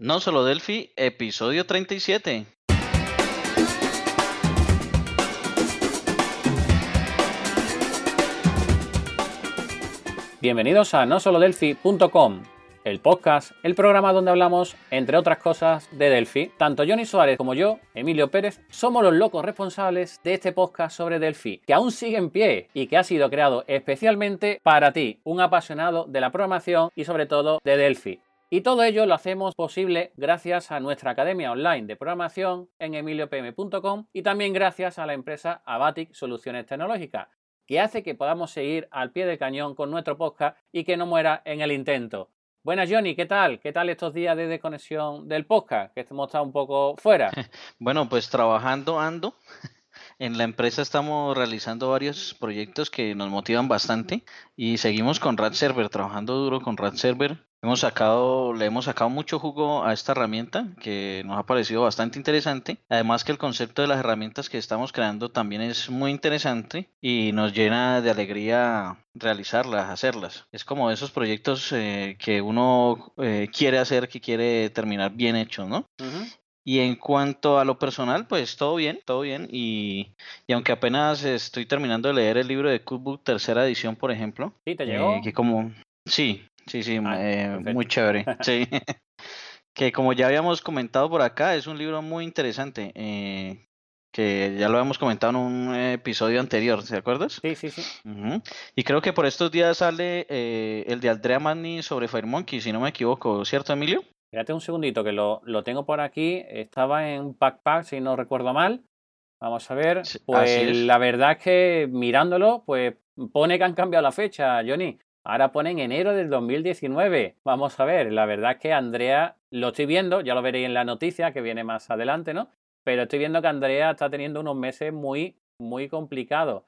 No solo Delphi, episodio 37. Bienvenidos a nosolodelphi.com, el podcast, el programa donde hablamos, entre otras cosas, de Delphi. Tanto Johnny Suárez como yo, Emilio Pérez, somos los locos responsables de este podcast sobre Delphi, que aún sigue en pie y que ha sido creado especialmente para ti, un apasionado de la programación y sobre todo de Delphi. Y todo ello lo hacemos posible gracias a nuestra academia online de programación en emiliopm.com y también gracias a la empresa Abatic Soluciones Tecnológicas, que hace que podamos seguir al pie del cañón con nuestro podcast y que no muera en el intento. Buenas Johnny, ¿qué tal? ¿Qué tal estos días de desconexión del podcast? Que hemos estado un poco fuera. Bueno, pues trabajando ando. En la empresa estamos realizando varios proyectos que nos motivan bastante y seguimos con Rat Server, trabajando duro con Rat Server. Hemos sacado, le hemos sacado mucho jugo a esta herramienta que nos ha parecido bastante interesante. Además que el concepto de las herramientas que estamos creando también es muy interesante y nos llena de alegría realizarlas, hacerlas. Es como esos proyectos eh, que uno eh, quiere hacer, que quiere terminar bien hecho, ¿no? Y en cuanto a lo personal, pues todo bien, todo bien. Y, y, aunque apenas estoy terminando de leer el libro de Cookbook, tercera edición, por ejemplo. Sí, te llegó. Eh, que como, sí, sí, sí, Ah, eh, muy chévere. sí. que como ya habíamos comentado por acá, es un libro muy interesante. eh, que ya lo habíamos comentado en un episodio anterior, ¿te acuerdas? Sí, sí, sí. Y creo que por estos días sale eh, el de Andrea Magni sobre FireMonkey, si no me equivoco, ¿cierto, Emilio? Espérate un segundito que lo, lo tengo por aquí. Estaba en Packpack, si no recuerdo mal. Vamos a ver. Pues la verdad es que mirándolo, pues pone que han cambiado la fecha, Johnny. Ahora ponen enero del 2019. Vamos a ver. La verdad es que Andrea, lo estoy viendo, ya lo veréis en la noticia que viene más adelante, ¿no? Pero estoy viendo que Andrea está teniendo unos meses muy, muy complicados.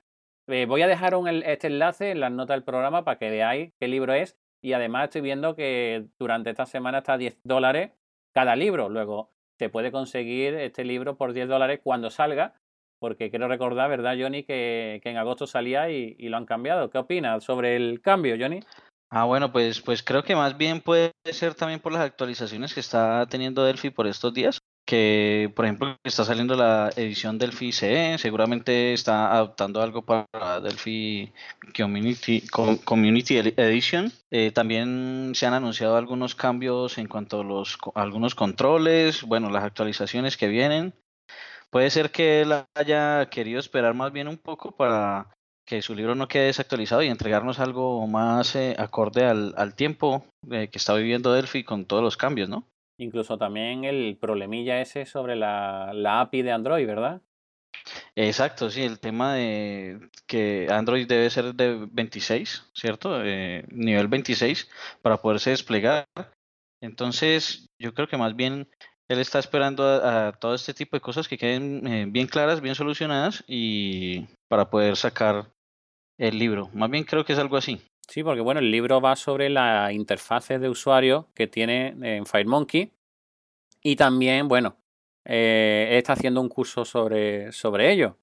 Eh, voy a dejar un, este enlace en las notas del programa para que veáis qué libro es. Y además estoy viendo que durante esta semana está a 10 dólares cada libro. Luego se puede conseguir este libro por 10 dólares cuando salga. Porque quiero recordar, ¿verdad, Johnny? Que, que en agosto salía y, y lo han cambiado. ¿Qué opinas sobre el cambio, Johnny? Ah, bueno, pues, pues creo que más bien puede ser también por las actualizaciones que está teniendo Delphi por estos días. Que, por ejemplo, está saliendo la edición Delphi CE, seguramente está adoptando algo para Delphi Community, Com- Community Edi- Edition. Eh, también se han anunciado algunos cambios en cuanto a los, co- algunos controles, bueno, las actualizaciones que vienen. Puede ser que él haya querido esperar más bien un poco para que su libro no quede desactualizado y entregarnos algo más eh, acorde al, al tiempo eh, que está viviendo Delphi con todos los cambios, ¿no? Incluso también el problemilla ese sobre la, la API de Android, ¿verdad? Exacto, sí, el tema de que Android debe ser de 26, ¿cierto? Eh, nivel 26 para poderse desplegar. Entonces, yo creo que más bien él está esperando a, a todo este tipo de cosas que queden eh, bien claras, bien solucionadas y para poder sacar el libro. Más bien creo que es algo así. Sí, porque bueno, el libro va sobre la interfase de usuario que tiene en FireMonkey y también, bueno, eh, él está haciendo un curso sobre, sobre ello,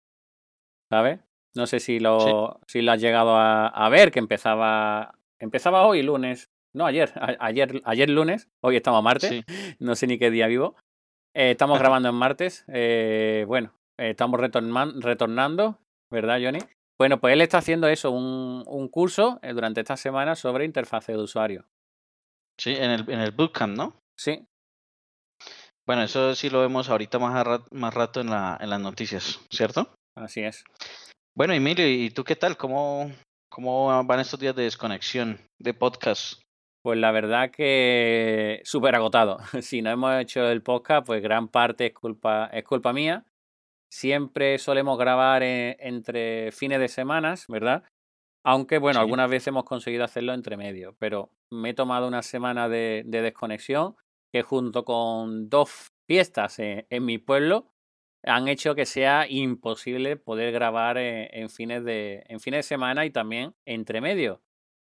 ¿sabes? No sé si lo, si lo has llegado a, a ver, que empezaba, empezaba hoy lunes, no ayer, ayer, ayer lunes, hoy estamos a martes, Sí. no sé ni qué día vivo. Eh, estamos grabando en martes, eh, bueno, eh, estamos retornan- retornando, ¿verdad, Johnny? Bueno, pues él está haciendo eso, un, un curso durante esta semana sobre interfase de usuario. Sí, en el, en el bootcamp, ¿no? Sí, Bueno, eso sí lo vemos ahorita más, a ra- más rato en, la, en las noticias, ¿cierto? así es. Bueno, Emilio, ¿y tú qué tal? ¿Cómo, cómo van estos días de desconexión de podcast? Pues la verdad que súper agotado. Si no hemos hecho el podcast, pues gran parte es culpa, es culpa mía. Siempre solemos grabar eh, entre fines de semanas, ¿verdad? Aunque, bueno, Sí. algunas veces hemos conseguido hacerlo entre medio, pero me he tomado una semana de, de desconexión que junto con dos fiestas en, en mi pueblo han hecho que sea imposible poder grabar eh, en, fines de, en fines de semana y también entre medio.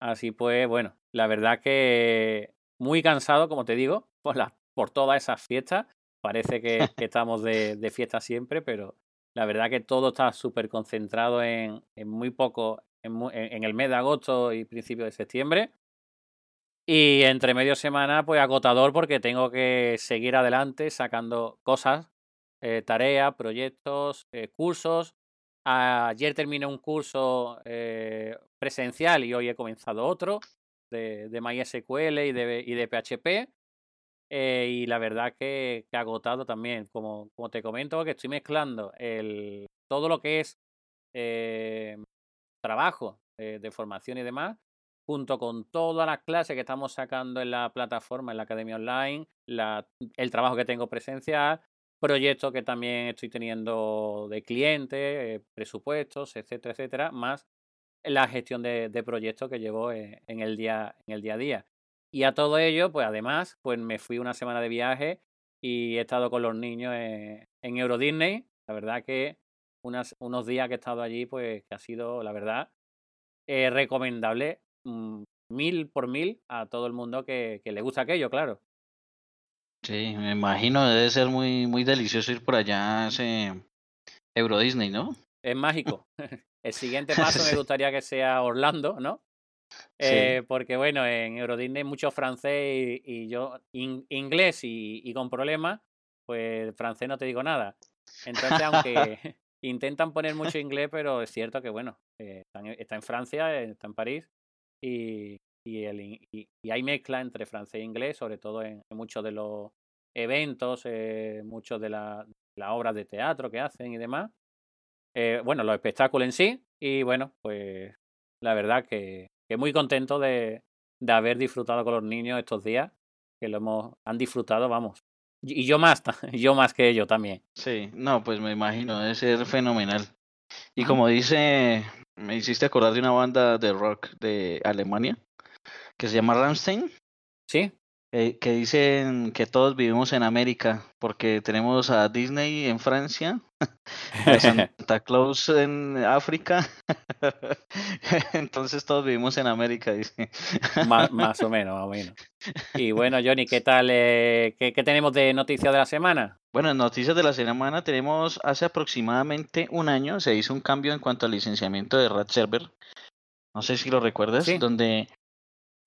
Así pues, bueno, la verdad que muy cansado, como te digo, por, las por todas esas fiestas. Parece que, estamos de, de fiesta siempre, pero la verdad que todo está súper concentrado en, en muy poco, en- en el mes de agosto y principio de septiembre. Y entre medio semana, pues agotador porque tengo que seguir adelante sacando cosas, eh, tareas, proyectos, eh, cursos. Ayer terminé un curso eh, presencial y hoy he comenzado otro de, MySQL y de, y de PHP. Eh, y la verdad que, que agotado también, como, como te comento, que estoy mezclando el, todo lo que es eh, trabajo eh, de formación y demás, junto con todas las clases que estamos sacando en la plataforma, en la academia online, la, el trabajo que tengo presencial, proyectos que también estoy teniendo de clientes, presupuestos, etcétera, etcétera, más la gestión de, de proyectos que llevo en, el día, en el día a día. Y a todo ello, pues además, pues me fui una semana de viaje y he estado con los niños en, Euro Disney. La verdad que unas, unos días que he estado allí, pues que ha sido, la verdad, eh, recomendable mm, mil por mil a todo el mundo que, que, le gusta aquello, claro. Sí, me imagino, debe ser muy, muy delicioso ir por allá a ese Euro Disney, ¿no? Es mágico. el siguiente paso me gustaría que sea Orlando, ¿no? Eh, porque bueno, en Euro Disney mucho francés y, yo inglés y, con problemas, pues francés no te digo nada. Entonces, aunque intentan poner mucho inglés, pero es cierto que bueno, eh, está, en, Francia, está en París y, el, y, hay mezcla entre francés e inglés, sobre todo en, muchos de los eventos, eh, muchos de las la obras de teatro que hacen y demás. Bueno, los espectáculos en sí. Y bueno, pues la verdad que que muy contento de, de haber disfrutado con los niños estos días, que lo hemos, han disfrutado, vamos. Y yo más, yo más que ellos también. Sí, no, pues me imagino, debe ser fenomenal. Y como dice, me hiciste acordar de una banda de rock de Alemania que se llama Rammstein. Sí. Eh, que dicen que todos vivimos en América, porque tenemos a Disney en Francia, a Santa Claus en África, entonces todos vivimos en América, dice. Más, más, o menos, más o menos. Y bueno, Johnny, ¿qué tal? Eh, qué, tenemos de noticias de la semana? Bueno, en noticias de la semana tenemos hace aproximadamente un año se hizo un cambio en cuanto al licenciamiento de Rat Server. No sé si lo recuerdas, donde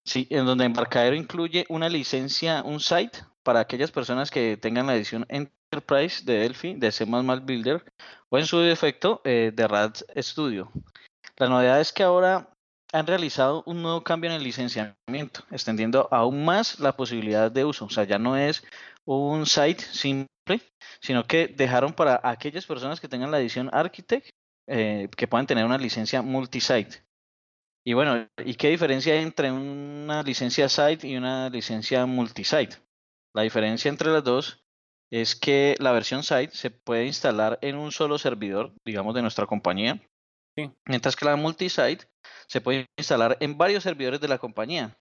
Sí, en donde Embarcadero incluye una licencia, un site para aquellas personas que tengan la edición Enterprise de Delphi, de C++ Builder o en su defecto eh, de RAD Studio. La novedad es que ahora han realizado un nuevo cambio en el licenciamiento, extendiendo aún más la posibilidad de uso. O sea, ya no es un site simple, sino que dejaron para aquellas personas que tengan la edición Architect eh, que puedan tener una licencia multisite. Y bueno, ¿y qué diferencia hay entre una licencia site y una licencia multisite? La diferencia entre las dos es que la versión site se puede instalar en un solo servidor, digamos, de nuestra compañía, mientras que la multisite se puede instalar en varios servidores de la compañía.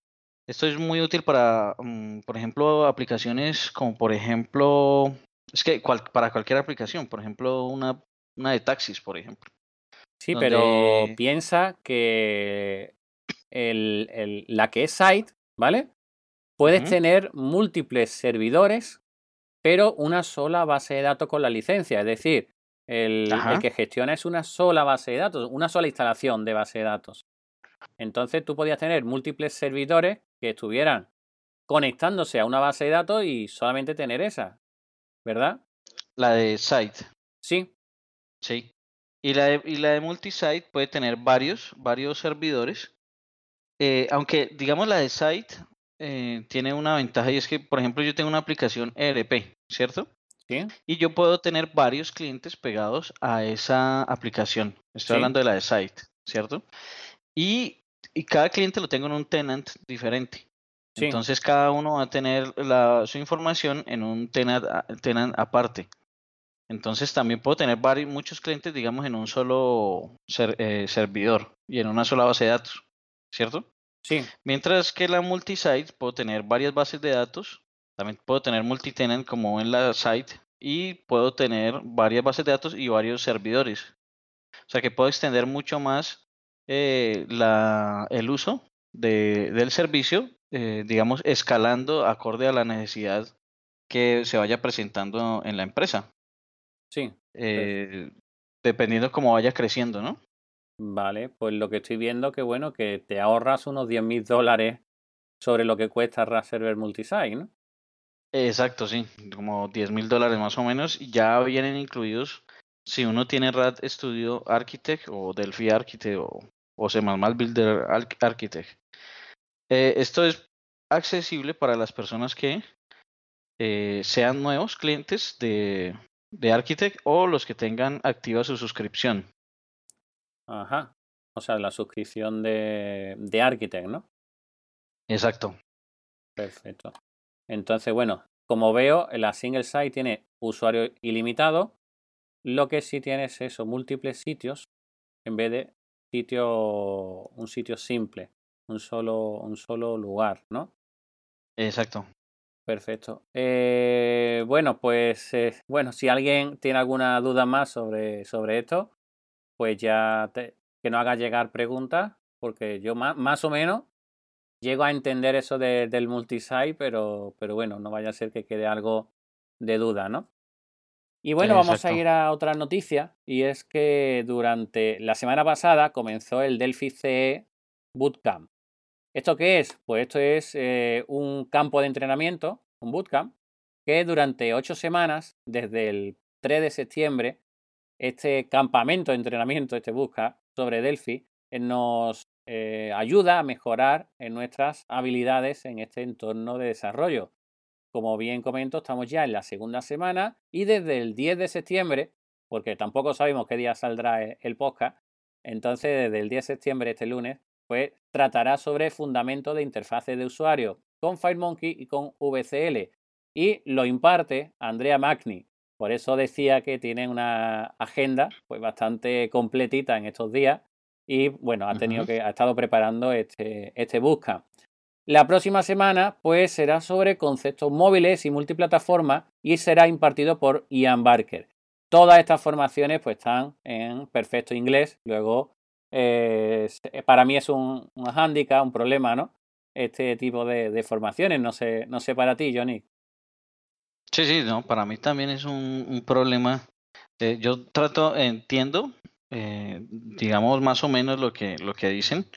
Esto es muy útil para, mm, por ejemplo, aplicaciones como, por ejemplo, es que para cualquier aplicación, por ejemplo, una, una de taxis, por ejemplo. Sí, pero piensa que el, el, la que es site, ¿vale? Puedes tener múltiples servidores, pero una sola base de datos con la licencia. Es decir, el, el, que gestiona es una sola base de datos, una sola instalación de base de datos. Entonces tú podías tener múltiples servidores que estuvieran conectándose a una base de datos y solamente tener esa, ¿verdad? La de site. Sí. Sí. Y la de, y la de multisite puede tener varios, varios servidores. Eh, aunque digamos la de site eh, tiene una ventaja y es que, por ejemplo, yo tengo una aplicación ERP, ¿cierto? Sí. Y yo puedo tener varios clientes pegados a esa aplicación. Estoy hablando de la de site, ¿cierto? Y, y, cada cliente lo tengo en un tenant diferente. Entonces cada uno va a tener la, su información en un tenant, tenant aparte. Entonces también puedo tener varios, muchos clientes, digamos, en un solo eh, servidor y en una sola base de datos, ¿cierto? Sí. Mientras que la multisite puedo tener varias bases de datos, también puedo tener multitenant como en la site y puedo tener varias bases de datos y varios servidores. O sea que puedo extender mucho más eh, la, el uso de, del servicio, eh, digamos, escalando acorde a la necesidad que se vaya presentando en la empresa. Sí. Eh, dependiendo cómo vaya creciendo, ¿no? Vale, pues lo que estoy viendo que bueno, que te ahorras unos 10 mil dólares sobre lo que cuesta RAD Server Multisite, ¿no? Exacto, sí, como 10 mil dólares más o menos. Ya vienen incluidos si uno tiene RAD Studio Architect o Delphi Architect o, o C++ Builder Architect. Eh, esto es accesible para las personas que eh, sean nuevos clientes de, de Architect o los que tengan activa su suscripción. Ajá. O sea, la suscripción de, de Architect, ¿no? Exacto. Perfecto. Entonces, bueno, como veo, la single site tiene usuario ilimitado. Lo que sí tiene es eso, múltiples sitios en vez de sitio, un sitio simple, un solo, un solo lugar, ¿no? Exacto. Perfecto. Eh, bueno, pues eh, bueno, si alguien tiene alguna duda más sobre, sobre esto, pues ya te, que no haga llegar preguntas, porque yo más, más o menos llego a entender eso de, del multisite, pero, pero bueno, no vaya a ser que quede algo de duda, ¿no? Y bueno, vamos a ir a otra noticia, y es que durante la semana pasada comenzó el Delphi CE Bootcamp. ¿Esto qué es? Pues esto es eh, un campo de entrenamiento, un bootcamp, que durante ocho semanas, desde el 3 de septiembre, este campamento de entrenamiento, este bootcamp sobre Delphi, eh, nos eh, ayuda a mejorar en nuestras habilidades en este entorno de desarrollo. Como bien comento, estamos ya en la segunda semana y desde el 10 de septiembre, porque tampoco sabemos qué día saldrá el podcast, entonces desde el 10 de septiembre, este lunes, pues tratará sobre fundamentos de interfaces de usuario con FireMonkey y con VCL y lo imparte Andrea Magni. Por eso decía que tiene una agenda pues bastante completita en estos días y bueno, ha tenido que, ha estado preparando este, este busca. La próxima semana, pues, será sobre conceptos móviles y multiplataformas y será impartido por Ian Barker. Todas estas formaciones, pues, están en perfecto inglés. Luego, eh, para mí es un, un hándicap, un problema, ¿no? Este tipo de, de, formaciones. No sé, no sé para ti, Johnny. Sí, sí, no, para mí también es un, problema. Eh, yo trato, entiendo eh, digamos más o menos lo que, lo que dicen,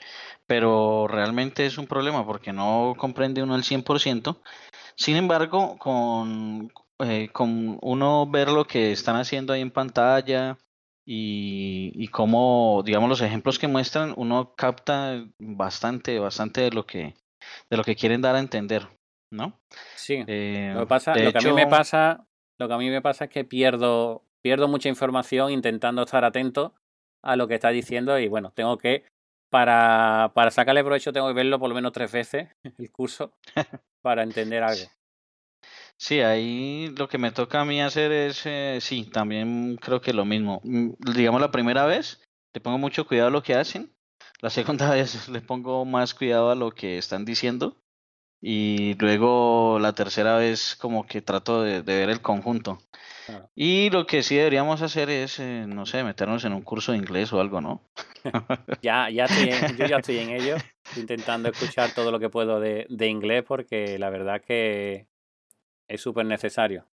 pero realmente es un problema porque no comprende uno al 100%. Sin embargo, con, con uno ver lo que están haciendo ahí en pantalla y, y cómo, digamos, los ejemplos que muestran, uno capta bastante, bastante de lo que, de lo que quieren dar a entender, ¿no? Sí. Eh, lo que pasa, lo que a mí me pasa, lo que a mí me pasa es que pierdo pierdo mucha información intentando estar atento a lo que está diciendo y bueno, tengo que, para, para sacarle provecho, tengo que verlo por lo menos tres veces el curso para entender algo. Sí, ahí lo que me toca a mí hacer es, eh, sí, también creo que lo mismo. Mm, digamos la primera vez, le pongo mucho cuidado a lo que hacen. La segunda vez le pongo más cuidado a lo que están diciendo. Y luego la tercera vez como que trato de, de ver el conjunto. Y lo que sí deberíamos hacer es, eh, no sé, meternos en un curso de inglés o algo, ¿no? ya, ya estoy en, yo ya estoy en ello, intentando escuchar todo lo que puedo de, de inglés porque la verdad que es súper necesario.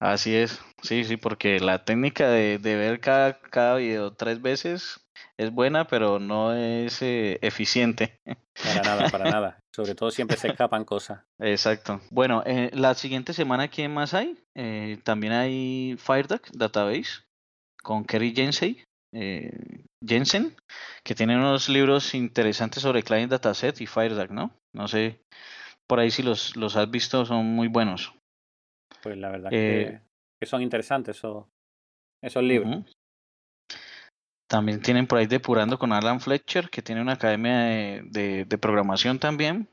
Así es, sí, sí, porque la técnica de, de ver cada, cada video tres veces es buena, pero no es eh, eficiente. Para nada, para nada. Sobre todo siempre se escapan cosas. Exacto. Bueno, eh, la siguiente semana, ¿quién más hay? Eh, también hay FireDuck Database con Kerry Jensen, eh, Jensen, que tiene unos libros interesantes sobre Client Dataset y FireDuck, ¿no? No sé, por ahí si los, los has visto, son muy buenos. Pues la verdad que, que, son interesantes esos, esos libros. Uh -huh. También tienen por ahí Depurando con Alan Fletcher, que tiene una academia de, de, de programación también.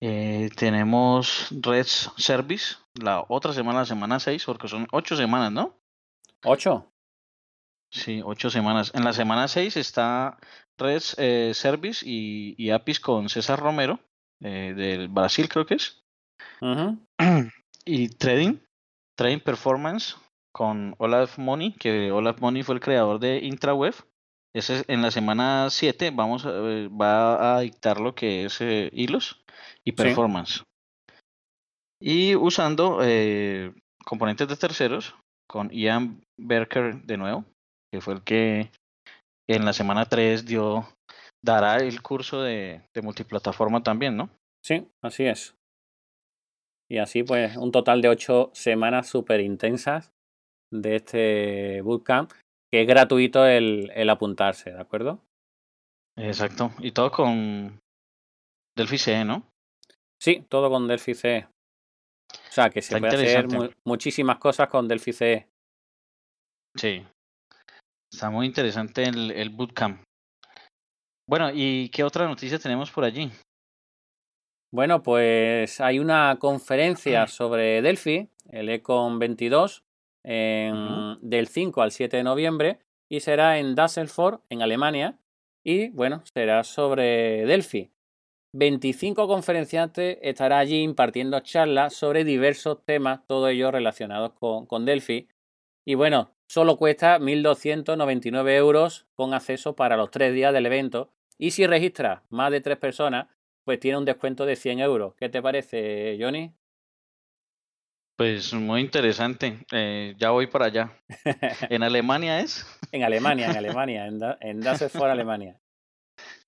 Eh, tenemos Red Service, la otra semana, la semana 6, porque son 8 semanas, ¿no? ¿8? Sí, 8 semanas. En la semana 6 está Red eh, Service y, y, APIs con César Romero, eh, del Brasil creo que es. Uh -huh. Y Trading, Trading Performance con Olaf Money, que Olaf Money fue el creador de IntraWeb. Ese, en la semana 7 vamos a, va a dictar lo que es eh, hilos y performance. Sí. Y usando eh, componentes de terceros con Ian Berker de nuevo, que fue el que en la semana 3 dio, dará el curso de, de multiplataforma también, ¿no? Sí, así es. Y así pues un total de ocho semanas súper intensas de este bootcamp, que es gratuito el, el apuntarse, ¿de acuerdo? Exacto. Y todo con Delphi CE, ¿no? Sí, todo con Delphi CE. O sea, que se Está puede hacer mu- muchísimas cosas con Delphi CE. Sí. Está muy interesante el, el bootcamp. Bueno, ¿y qué otra noticia tenemos por allí? Bueno, pues hay una conferencia sobre Delphi, el Econ 22, en- Ujú. del 5 al 7 de noviembre, y será en Düsseldorf, en Alemania, y bueno, será sobre Delphi. 25 conferenciantes estará allí impartiendo charlas sobre diversos temas, todos ellos relacionados con, con Delphi. Y bueno, solo cuesta 1.299 euros con acceso para los tres días del evento. Y si registras más de tres personas, pues tiene un descuento de 100 euros. ¿Qué te parece, Johnny? Pues muy interesante. Eh, ya voy para allá. ¿En Alemania es? En Alemania, en Alemania, en, Da- en Düsseldorf, Alemania.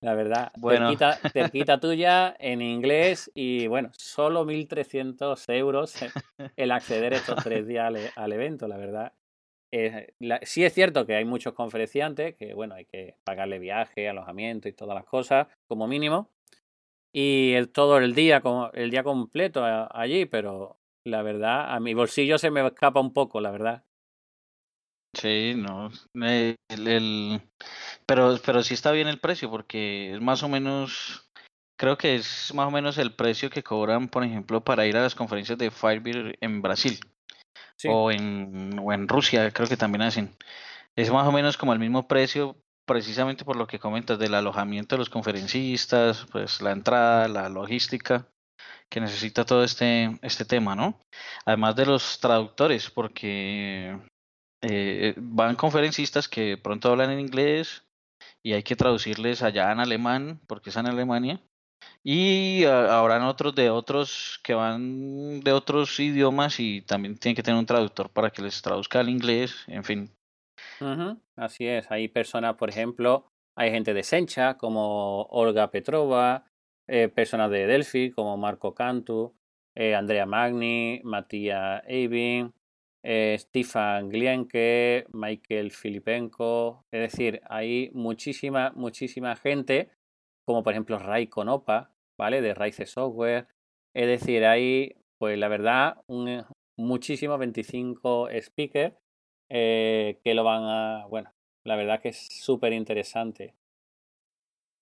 La verdad, Bueno. cerquita, cerquita tuya en inglés y bueno, solo 1.300 euros el acceder estos tres días al, al evento, la verdad. Eh, sí es cierto que hay muchos conferenciantes que bueno, hay que pagarle viaje, alojamiento y todas las cosas como mínimo. Y el- todo el día, el día completo allí, pero la verdad, a mi bolsillo se me escapa un poco, la verdad. Sí, no. eh, el- el- Pero, pero sí está bien el precio porque es más o menos, creo que es más o menos el precio que cobran, por ejemplo, para ir a las conferencias de Firebird en Brasil O en, o en Rusia, creo que también hacen. Es más o menos como el mismo precio, precisamente por lo que comentas del alojamiento de los conferencistas, pues la entrada, la logística que necesita todo este, este tema, ¿no? Además de los traductores, porque eh, van conferencistas que pronto hablan en inglés y hay que traducirles allá en alemán, porque es en Alemania. Y ah, habrán otros de otros que van de otros idiomas y también tienen que tener un traductor para que les traduzca al inglés, en fin. Así es, hay personas, por ejemplo, hay gente de Sencha como Olga Petrova, eh, personas de Delphi como Marco Cantu, eh, Andrea Magni, Matías Eivin, eh, Stefan Glienke, Michael Filipenko, es decir, hay muchísima, muchísima gente, como por ejemplo Ray Konopa, ¿vale? De Rise Software, es decir, hay, pues la verdad, un, muchísimos 25 speakers eh, que lo van a, bueno, la verdad que es súper interesante.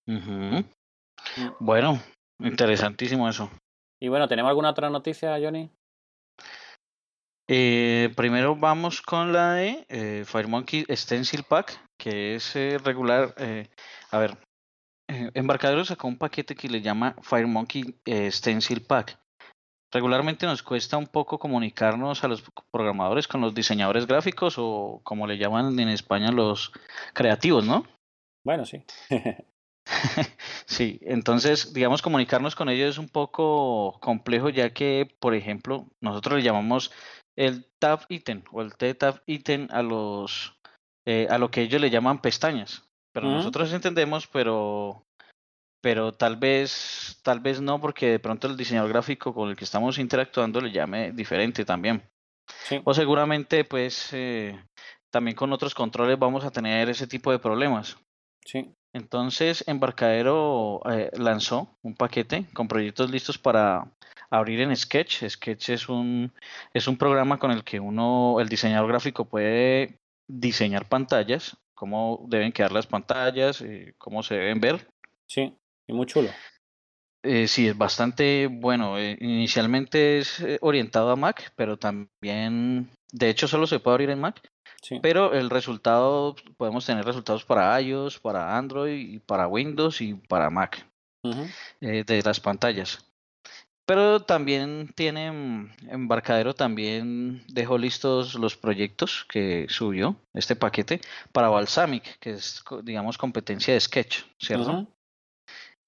Mm. Bueno, interesantísimo eso. Y bueno, ¿tenemos alguna otra noticia, Johnny? Eh, primero vamos con la de eh, FireMonkey Stencil Pack, que es eh, regular. a ver, eh, Embarcadero sacó un paquete que le llama FireMonkey eh, Stencil Pack. Regularmente nos cuesta un poco comunicarnos a los programadores con los diseñadores gráficos o como le llaman en España los creativos, ¿no? Bueno, sí. Sí, entonces, digamos, comunicarnos con ellos es un poco complejo, ya que, por ejemplo, nosotros le llamamos el tab item o el t-tab item a los eh, a lo que ellos le llaman pestañas. Pero nosotros entendemos, pero pero tal vez tal vez no, porque de pronto el diseñador gráfico con el que estamos interactuando le llame diferente también. Sí. O seguramente, pues, eh, también con otros controles vamos a tener ese tipo de problemas. Sí. Entonces, Embarcadero eh, lanzó un paquete con proyectos listos para abrir en Sketch. Sketch es un, es un programa con el que uno, el diseñador gráfico, puede diseñar pantallas, cómo deben quedar las pantallas, eh, cómo se deben ver. Sí. Y muy chulo. Eh, sí, es bastante bueno. eh, inicialmente es eh, orientado a Mac, pero también, de hecho, solo se puede abrir en Mac. Sí. Pero el resultado, podemos tener resultados para iOS, para Android, y para Windows y para Mac de las pantallas. Pero también tiene, mm, Embarcadero también dejó listos los proyectos que subió este paquete para Balsamic, que es, digamos, competencia de Sketch, ¿cierto?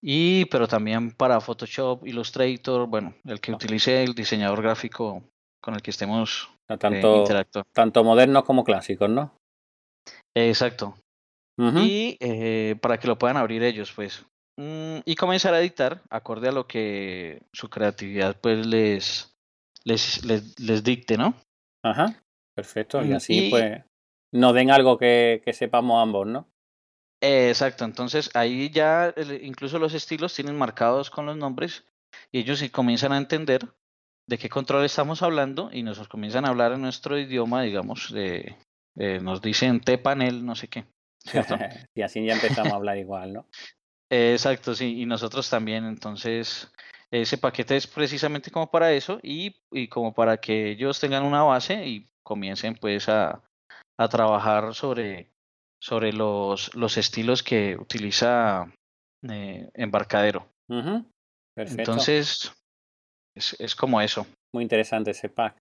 Y pero también para Photoshop, Illustrator, bueno, el que Ah. utilice el diseñador gráfico con el que estemos O sea, eh, Tanto, tanto modernos como clásicos, ¿no? Exacto. y eh, para que lo puedan abrir ellos, pues. Mm, y comenzar a editar acorde a lo que su creatividad pues les, les, les, dicte, ¿no? Ajá, perfecto. Y mm, así pues nos den algo que, que sepamos ambos, ¿no? exacto, entonces ahí ya incluso los estilos tienen marcados con los nombres y ellos sí comienzan a entender de qué control estamos hablando y nos comienzan a hablar en nuestro idioma, digamos, de, nos dicen T-panel, no sé qué. ¿cierto? y así ya empezamos a hablar igual, ¿no? Exacto, sí, y nosotros también, entonces ese paquete es precisamente como para eso y, y como para que ellos tengan una base y comiencen pues a, a trabajar sobre, sobre los, los estilos que utiliza eh, Embarcadero. Entonces, es, como eso. Muy interesante ese pack.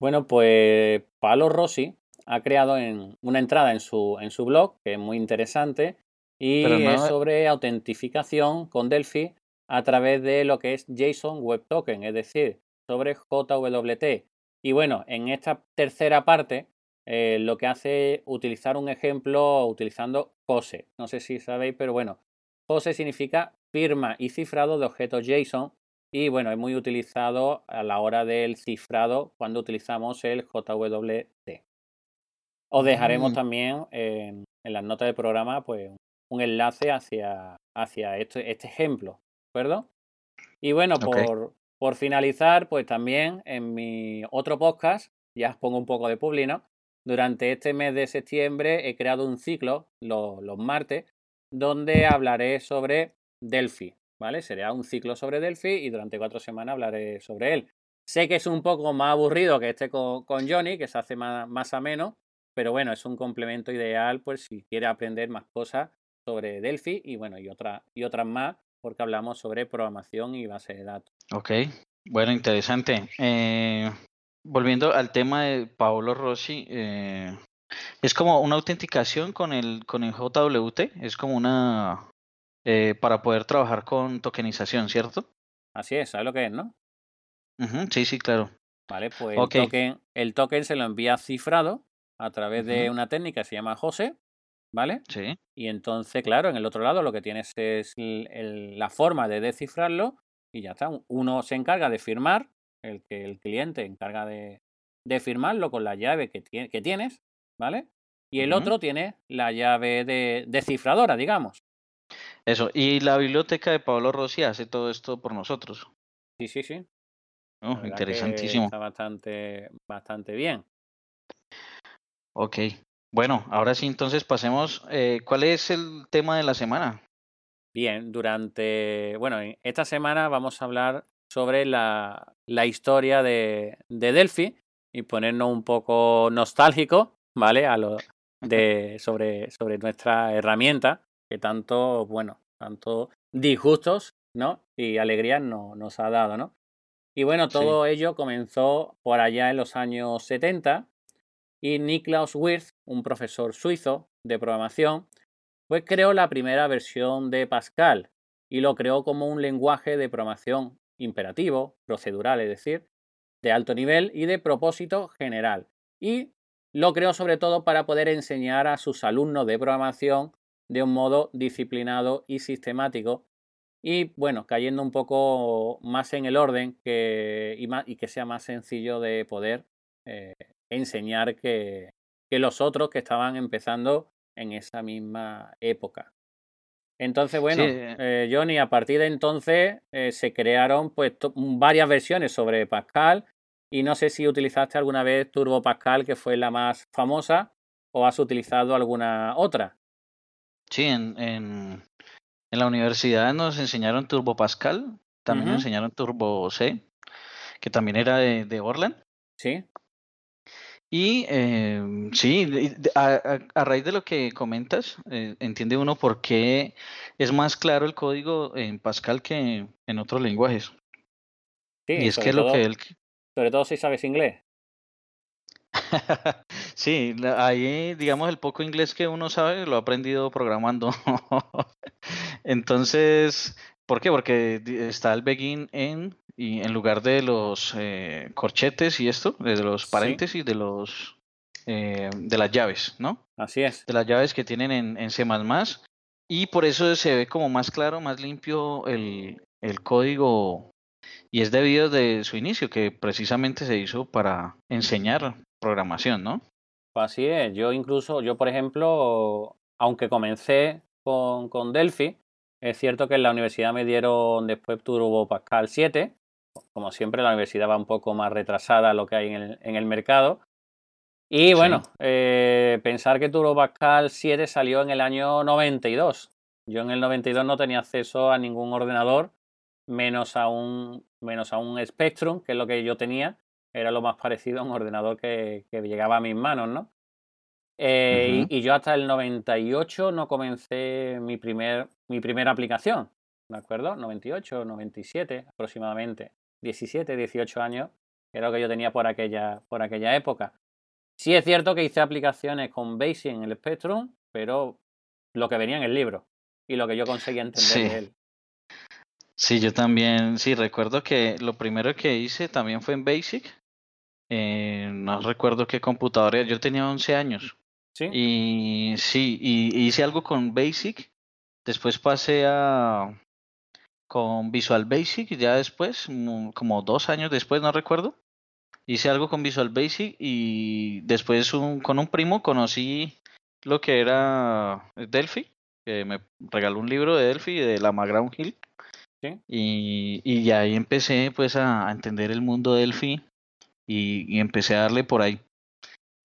Bueno, pues Palo Rossi ha creado en, una entrada en su, en su blog que es muy interesante y es sobre autentificación con Delphi a través de lo que es JSON Web Token, es decir, sobre JWT. Y bueno, en esta tercera parte eh, lo que hace es utilizar un ejemplo utilizando POSE. No sé si sabéis, pero bueno, POSE significa firma y cifrado de objetos JSON y bueno, es muy utilizado a la hora del cifrado cuando utilizamos el JWT. Os dejaremos mm. también en, las notas del programa pues, un enlace hacia, hacia este, este ejemplo, ¿de acuerdo? Y bueno, por, por finalizar, pues también en mi otro podcast, ya os pongo un poco de publi, Durante este mes de septiembre he creado un ciclo, los martes, donde hablaré sobre Delphi, ¿vale? Sería un ciclo sobre Delphi y durante cuatro semanas hablaré sobre él. Sé que es un poco más aburrido que este con, Johnny, que se hace más, más ameno, pero bueno, es un complemento ideal pues si quiere aprender más cosas sobre Delphi y bueno, y, otra, y otras más, porque hablamos sobre programación y base de datos. Ok, bueno, interesante. Eh, volviendo al tema de Paolo Rossi, eh, es como una autenticación con el, con el JWT, es como una eh, para poder trabajar con tokenización, ¿cierto? Así es, ¿sabes lo que es, no? sí, sí, claro. Vale, pues el, token, el token se lo envía cifrado a través de una técnica que se llama Jose, ¿vale? Sí. Y entonces, claro, en el otro lado lo que tienes es la forma de descifrarlo y ya está. Uno se encarga de firmar, el que el cliente encarga de, de firmarlo con la llave que, que tienes, ¿vale? Y el otro tiene la llave de, de cifradora, digamos. Eso, y la biblioteca de Pablo Rossi hace todo esto por nosotros. Sí, sí, sí. Oh, interesantísimo. Está bastante, bastante bien. Ok. Bueno, ahora sí, entonces pasemos. Eh, ¿Cuál es el tema de la semana? Bien, durante. Bueno, esta semana vamos a hablar sobre la, la historia de, de Delphi y ponernos un poco nostálgico, ¿vale? A lo, de, sobre, sobre nuestra herramienta que tanto, bueno, tanto disgustos, ¿no? Y alegrías no, nos ha dado, ¿no? Y bueno, todo ello comenzó por allá en los años 70 y Niklaus Wirth, un profesor suizo de programación, pues creó la primera versión de Pascal y lo creó como un lenguaje de programación imperativo, procedural, es decir, de alto nivel y de propósito general. Y lo creó sobre todo para poder enseñar a sus alumnos de programación de un modo disciplinado y sistemático. Y bueno, cayendo un poco más en el orden y, que sea más sencillo de poder eh, enseñar que, que los otros que estaban empezando en esa misma época. Entonces, bueno, eh, Johnny, a partir de entonces eh, se crearon pues varias versiones sobre Pascal y no sé si utilizaste alguna vez Turbo Pascal, que fue la más famosa, o has utilizado alguna otra. Sí, en, en, en la universidad nos enseñaron Turbo Pascal, también nos enseñaron Turbo C, que también era de, de Orland. Sí. Y eh, sí, a, a, raíz de lo que comentas, eh, entiende uno por qué es más claro el código en Pascal que en otros lenguajes. Sí, y es que lo que él... Sobre todo si sabes inglés. sí, ahí digamos el poco inglés que uno sabe lo ha aprendido programando. Entonces, ¿por qué? Porque está el begin en y en lugar de los eh, corchetes y esto, de los paréntesis, de los eh, de las llaves, ¿no? Así es. De las llaves que tienen en, en C++. Y por eso se ve como más claro, más limpio el, el código. Y es debido de su inicio, que precisamente se hizo para enseñar programación, ¿no? Pues así es. Yo incluso, yo por ejemplo, aunque comencé con, con Delphi, es cierto que en la universidad me dieron después Turbo Pascal 7. Como siempre, la universidad va un poco más retrasada a lo que hay en el, en el mercado. Y bueno, eh, pensar que Turbo Pascal 7 salió en el año 92. Yo en el 92 no tenía acceso a ningún ordenador, menos a un, menos a un Spectrum, que es lo que yo tenía. Era lo más parecido a un ordenador que, que llegaba a mis manos, ¿no? Eh, y, y, yo hasta el 98 no comencé mi, primer, mi primera aplicación, ¿de acuerdo? 98, 97 aproximadamente. 17, 18 años era lo que yo tenía por aquella, por aquella época. Sí es cierto que hice aplicaciones con Basic en el Spectrum, pero lo que venía en el libro y lo que yo conseguía entender Sí. de él. Sí, yo también, sí, recuerdo que lo primero que hice también fue en Basic. Eh, no recuerdo qué computadora, yo tenía 11 años. ¿Sí? Y sí, y hice algo con Basic. Después pasé a con Visual Basic, ya después, mm, como dos años después, no recuerdo. Hice algo con Visual Basic y después un- con un primo conocí lo que era Delphi, que me regaló un libro de Delphi de la McGraw Hill. Sí. Y, y ya ahí empecé pues a, entender el mundo Delphi y, y empecé a darle por ahí.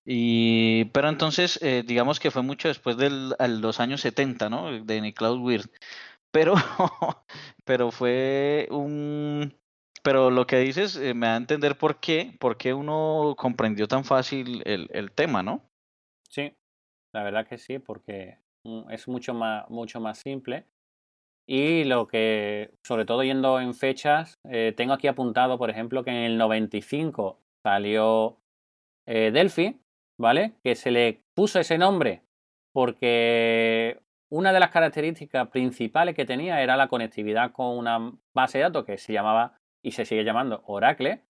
Y, pero entonces, eh, digamos que fue mucho después de los años 70, ¿no? De Niklaus Wirth. Pero, pero fue un... Pero lo que dices eh, me da a entender por qué, por qué uno comprendió tan fácil el, el tema, ¿no? Sí, la verdad que sí, porque mm, es mucho más, mucho más simple. Y lo que, sobre todo yendo en fechas, eh, tengo aquí apuntado, por ejemplo, que en el 95 salió eh, Delphi, ¿vale? Que se le puso ese nombre porque una de las características principales que tenía era la conectividad con una base de datos que se llamaba y se sigue llamando Oracle.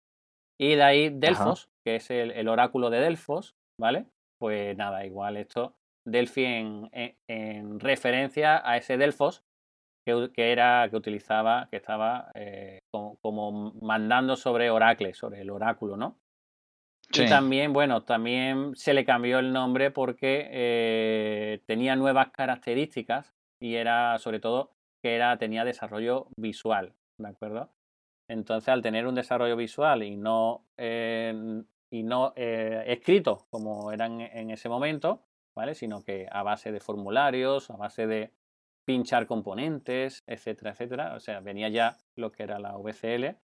Y de ahí Delfos, que es el, el oráculo de Delfos, ¿vale? Pues nada, igual esto, Delphi en, en, en referencia a ese Delfos que, que, era, que utilizaba, que estaba eh, como, como, mandando sobre Oracle, sobre el oráculo, ¿no? Sí. Y también, bueno, también se le cambió el nombre porque eh, tenía nuevas características y era, sobre todo, que era, tenía desarrollo visual, ¿de acuerdo? Entonces, al tener un desarrollo visual y no, eh, y no eh, escrito como eran en ese momento, ¿vale? Sino que a base de formularios, a base de pinchar componentes, etcétera, etcétera. O sea, venía ya lo que era la VCL,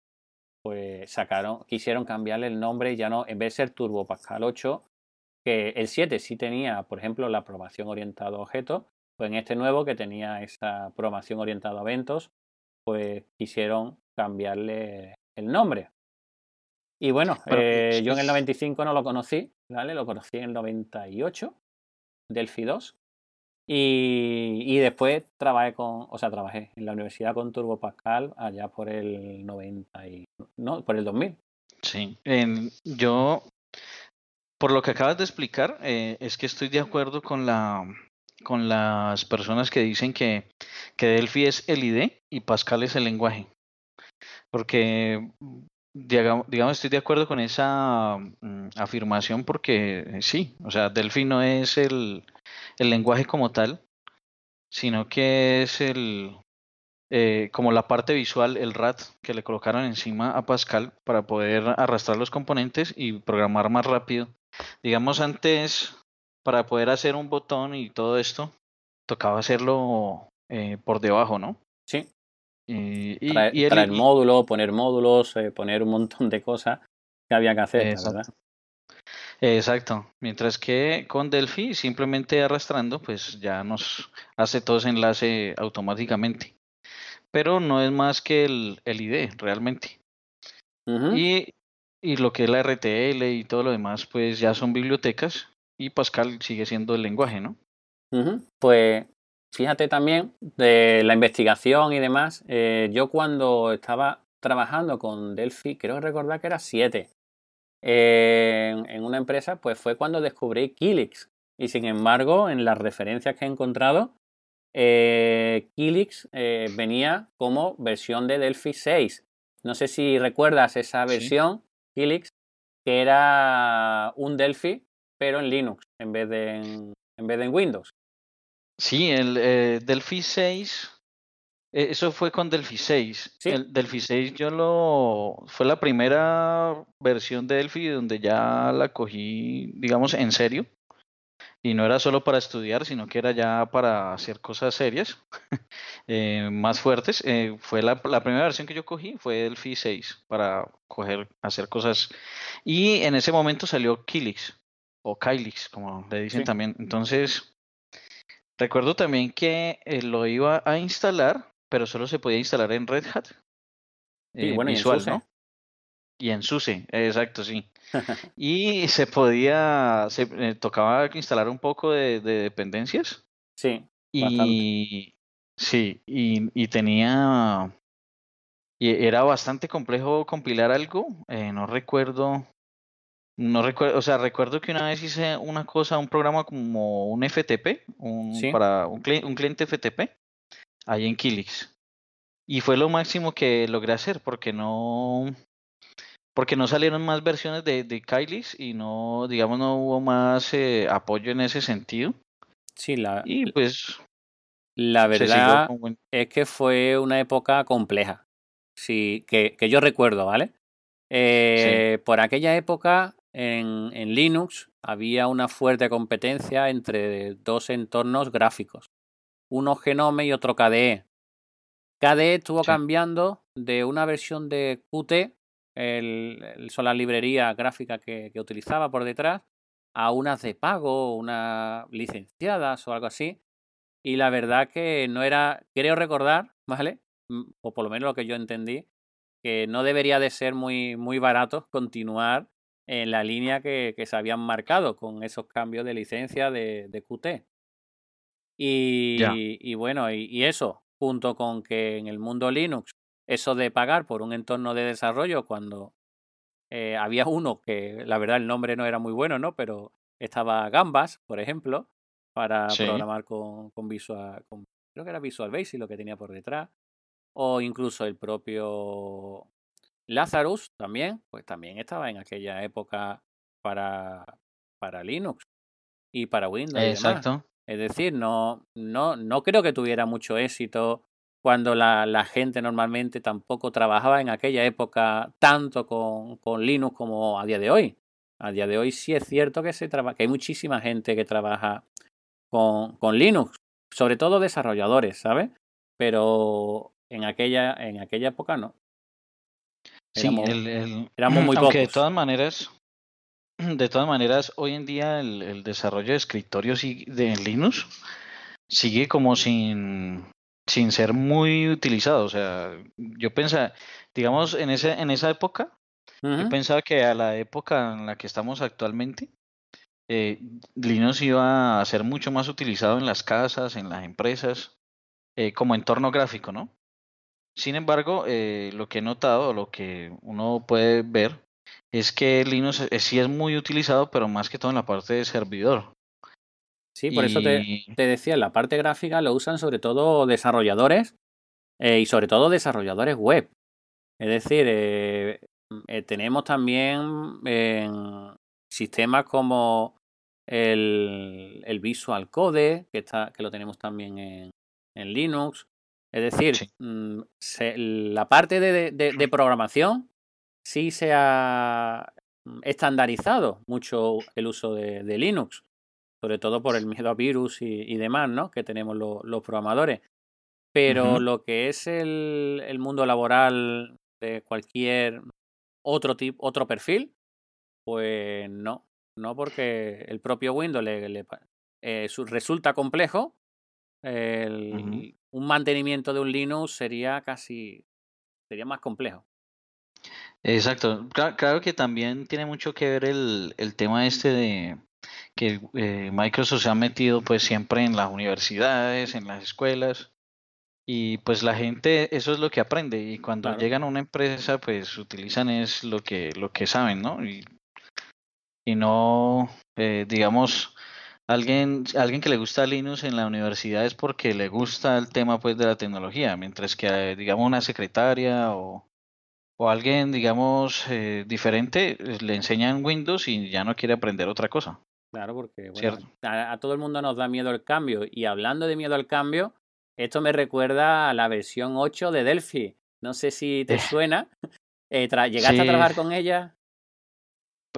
pues sacaron, quisieron cambiarle el nombre ya no, en vez de ser Turbo Pascal 8, que el 7 sí tenía, por ejemplo, la programación orientada a objetos, pues en este nuevo que tenía esa programación orientada a eventos, pues quisieron cambiarle el nombre. Y bueno, eh, yo en el 95 no lo conocí, ¿vale? Lo conocí en el 98, Delphi 2. Y, después trabajé con, o sea, trabajé en la universidad con Turbo Pascal allá por el 90 y, no, por el 2000. Sí, yo, por lo que acabas de explicar, eh, es que estoy de acuerdo con la, con las personas que dicen que, que Delphi es el ID y Pascal es el lenguaje. Porque, digamos, estoy de acuerdo con esa um, afirmación porque sí, o sea, Delphi no es el, el lenguaje como tal, sino que es el eh, como la parte visual, el RAT que le colocaron encima a Pascal para poder arrastrar los componentes y programar más rápido. Digamos antes, para poder hacer un botón y todo esto, tocaba hacerlo eh, por debajo, ¿no? Sí. Y, y, traer, y el, traer módulos, poner módulos, eh, poner un montón de cosas que había que hacer, Exacto. ¿verdad? Exacto. Mientras que con Delphi, simplemente arrastrando, pues ya nos hace todo ese enlace automáticamente. Pero no es más que el, el ID, realmente. Uh -huh. y, y lo que es la RTL y todo lo demás, pues ya son bibliotecas. Y Pascal sigue siendo el lenguaje, ¿no? Uh -huh. Pues fíjate también de la investigación y demás. Eh, yo cuando estaba trabajando con Delphi, creo recordar que era 7 en, una empresa, pues fue cuando descubrí Kilix. Y sin embargo, en las referencias que he encontrado, eh, Kilix eh, venía como versión de Delphi 6. No sé si recuerdas esa versión, Kilix, que era un Delphi, pero en Linux en vez de en, vez de en Windows. Sí, el eh, Delphi 6 eh, eso fue con Delphi 6. El Delphi 6 yo lo fue la primera versión de Delphi donde ya la cogí, digamos, en serio. Y no era solo para estudiar, sino que era ya para hacer cosas serias, eh, más fuertes. Eh, fue la, primera versión que yo cogí, fue Delphi 6, para coger, hacer cosas. Y en ese momento salió Kilix, o Kylix, como le dicen también. Entonces, recuerdo también que lo iba a instalar pero solo se podía instalar en Red Hat. Eh, bueno, visual, y en ¿no? Y en SUSE, exacto, sí. y se podía, se eh, tocaba instalar un poco de, dependencias. Sí. Y sí, y, tenía, y era bastante complejo compilar algo. Eh, no recuerdo, no recuerdo, o sea, recuerdo que una vez hice una cosa, un programa como un FTP, un, para un, un cliente FTP ahí en Kilix. Y fue lo máximo que logré hacer porque no porque no salieron más versiones de, de Kylix y no, digamos, no hubo más eh, apoyo en ese sentido. Sí, la, y pues la verdad es que fue una época compleja. Sí, que, que yo recuerdo, ¿vale? Eh, Por aquella época en, en Linux había una fuerte competencia entre dos entornos gráficos uno Genome y otro KDE. KDE estuvo cambiando de una versión de Qt, el, la librería gráfica que, utilizaba por detrás, a unas de pago, unas licenciadas o algo así. Y la verdad que no era, creo recordar, ¿vale? Mm, o por lo menos lo que yo entendí, que no debería de ser muy, muy barato continuar en la línea que, se habían marcado con esos cambios de licencia de, de Qt. Y, bueno, y, eso, junto con que en el mundo Linux, eso de pagar por un entorno de desarrollo cuando eh, había uno que la verdad el nombre no era muy bueno, ¿no? Pero estaba Gambas, por ejemplo, para programar con, con Visual, creo que era Visual Basic lo que tenía por detrás, o incluso el propio Lazarus también, pues también estaba en aquella época para, para Linux y para Windows. Exacto. Es decir, no, no, no creo que tuviera mucho éxito cuando la, la, gente normalmente tampoco trabajaba en aquella época tanto con, con, Linux como a día de hoy. A día de hoy sí es cierto que, se que hay muchísima gente que trabaja con, con Linux, sobre todo desarrolladores, ¿sabes? Pero en aquella, en aquella época no. Sí, el, éramos muy aunque de todas maneras, de todas maneras, hoy en día el, desarrollo de escritorios de Linux sigue como sin, sin ser muy utilizado. O sea, yo pensaba, digamos, en, ese, en esa época, yo pensaba que a la época en la que estamos actualmente, eh, Linux iba a ser mucho más utilizado en las casas, en las empresas, eh, como entorno gráfico, ¿no? Sin embargo, eh, lo que he notado, lo que uno puede ver, es que Linux sí es muy utilizado, pero más que todo en la parte de servidor. Sí, por eso te, te, decía, en la parte gráfica lo usan sobre todo desarrolladores eh, y sobre todo desarrolladores web. Es decir, eh, eh, tenemos también sistemas como el, el, Visual Code, que, está, que lo tenemos también en, en Linux. Es decir, mm, la parte de, de programación sí se ha estandarizado mucho el uso de, Linux, sobre todo por el miedo a virus y, demás, ¿no? Que tenemos los programadores. Pero lo que es el, el, mundo laboral de cualquier otro tipo, otro perfil, pues no, no porque el propio Windows le, eh, resulta complejo. Un mantenimiento de un Linux sería casi sería más complejo. Exacto. Claro, que también tiene mucho que ver el, el tema este de que eh, Microsoft se ha metido pues siempre en las universidades, en las escuelas y pues la gente eso es lo que aprende y cuando llegan a una empresa pues utilizan es lo que lo que saben, ¿no? Y y no, eh, digamos, alguien, alguien que le gusta Linux en la universidad es porque le gusta el tema pues de la tecnología, mientras que eh, digamos una secretaria o, o alguien digamos eh, diferente le enseñan Windows y ya no quiere aprender otra cosa. Claro, porque bueno, a, a, todo el mundo nos da miedo el cambio. Y hablando de miedo al cambio, esto me recuerda a la versión 8 de Delphi. No sé si te suena. Eh, ¿Llegaste a trabajar con ella?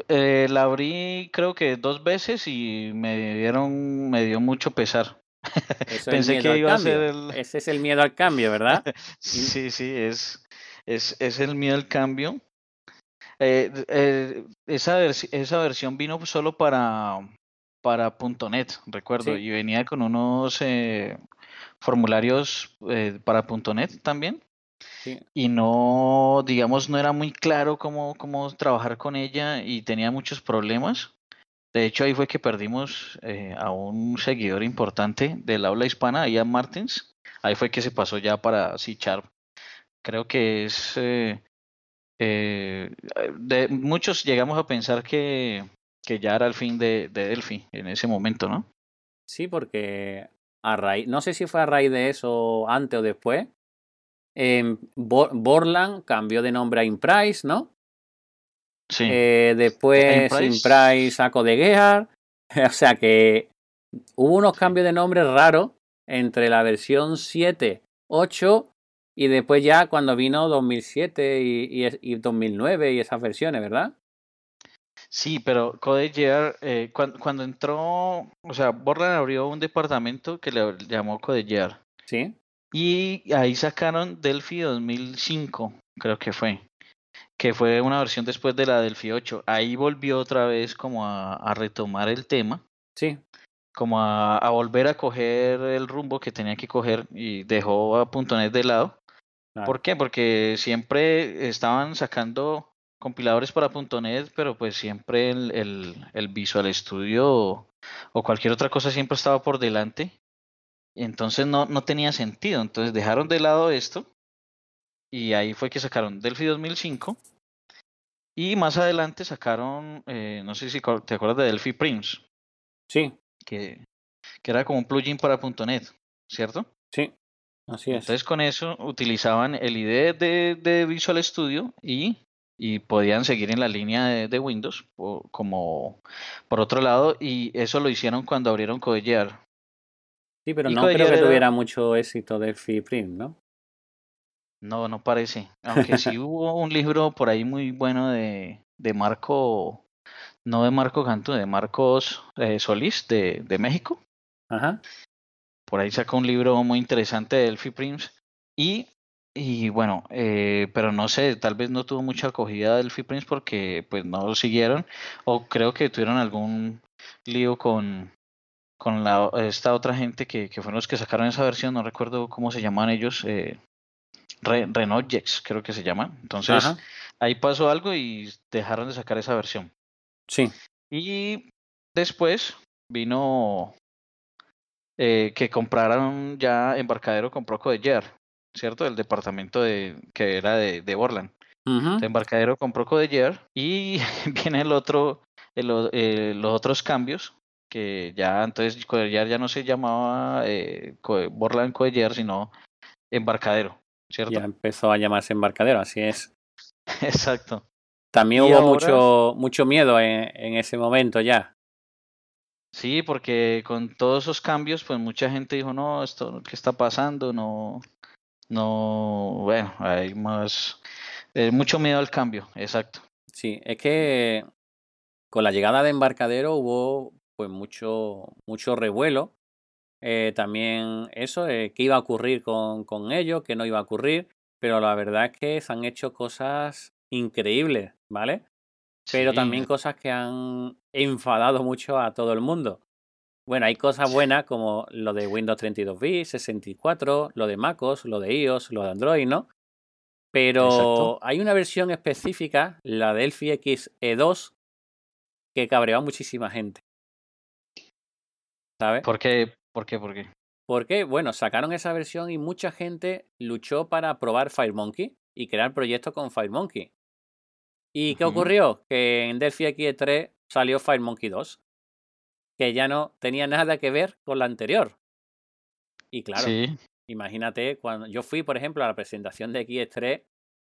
Eh, la abrí creo que dos veces y me dieron, me dio mucho pesar. Pensé que iba a ser el... Ese es el miedo al cambio, ¿verdad? sí, sí, es, es, es el miedo al cambio. Eh, eh, esa, esa versión vino solo para, para .NET, recuerdo, y venía con unos formularios para .NET también. Y no, digamos, no era muy claro cómo, cómo trabajar con ella y tenía muchos problemas. De hecho, ahí fue que perdimos eh, a un seguidor importante del aula hispana, Ian Martins. Ahí fue que se pasó ya para C Sharp. Creo que es. Eh, eh, de, muchos llegamos a pensar que, que ya era el fin de, de Delphi en ese momento, ¿no? Sí, porque a raíz, no sé si fue a raíz de eso antes o después, eh, Borland cambió de nombre a Imprice, ¿no? Sí. Eh, después Imprice sacó de Gear. o sea que hubo unos cambios de nombre raros entre la versión 7, 8 y después ya cuando vino 2007 y, y, y 2009 y esas versiones, ¿verdad? Sí, pero CodeGear, eh, cuando, cuando, entró, o sea, Borland abrió un departamento que le llamó CodeGear. Sí. Y ahí sacaron Delphi 2005, creo que fue. Que fue una versión después de la Delphi 8. Ahí volvió otra vez como a, a retomar el tema. Sí. Como a, a, volver a coger el rumbo que tenía que coger y dejó a .NET de lado. Claro. ¿Por qué? Porque siempre estaban sacando compiladores para .NET, pero pues siempre el, el, el Visual Studio o, o cualquier otra cosa siempre estaba por delante entonces no, no tenía sentido. Entonces dejaron de lado esto y ahí fue que sacaron Delphi 2005 y más adelante sacaron, eh, no sé si te acuerdas de Delphi Prims. Sí. Que, que era como un plugin para .NET, ¿cierto? Sí, así es. Entonces con eso utilizaban el IDE de, de Visual Studio y, y podían seguir en la línea de, de Windows o, como por otro lado y eso lo hicieron cuando abrieron CodeGear Sí, pero no creo que tuviera mucho éxito Delphi Print, ¿no? No, no parece. Aunque sí hubo un libro por ahí muy bueno de, de Marco, no de Marco Cantú, de Marcos eh, Solís de, de México. Ajá. Por ahí sacó un libro muy interesante de Delphi Prims. Y, y bueno, eh, pero no sé, tal vez no tuvo mucha acogida Delphi Prims porque pues no lo siguieron. O creo que tuvieron algún lío con, con la, esta otra gente que, que fueron los que sacaron esa versión, no recuerdo cómo se llaman ellos, eh, Re, Renojects creo que se llaman. Entonces Ajá. ahí pasó algo y dejaron de sacar esa versión. Sí. Y después vino eh, que compraron ya Embarcadero compró Codeyer, ¿cierto? El departamento de que era de, de Borland. Uh -huh. Embarcadero compró Codeyer y viene el otro, el, eh, los otros cambios que ya entonces Codellar ya no se llamaba eh, Borland Codellar, sino Embarcadero, ¿cierto? Ya empezó a llamarse Embarcadero, así es. Exacto. También y hubo ahora... mucho, mucho miedo en, en, ese momento ya. Sí, porque con todos esos cambios, pues mucha gente dijo, no, esto, ¿qué está pasando? No, no, bueno, hay más, eh, mucho miedo al cambio, exacto. Sí, es que con la llegada de Embarcadero hubo pues mucho, mucho revuelo. Eh, también eso, eh, qué iba a ocurrir con, con ellos, qué no iba a ocurrir, pero la verdad es que se han hecho cosas increíbles, ¿vale? Pero sí. también cosas que han enfadado mucho a todo el mundo. Bueno, hay cosas buenas como lo de Windows 32 bits, 64, lo de MacOS, lo de iOS, lo de Android, ¿no? Pero Exacto. hay una versión específica, la Delphi XE2, que cabreó a muchísima gente. ¿Sabes? ¿Por qué? ¿Por qué? ¿Por qué? Porque, bueno, sacaron esa versión y mucha gente luchó para probar FireMonkey y crear proyectos con FireMonkey. ¿Y uh -huh. qué ocurrió? Que en Delphi XE3 salió FireMonkey 2, que ya no tenía nada que ver con la anterior. Y claro, Sí, imagínate, cuando yo fui, por ejemplo, a la presentación de X3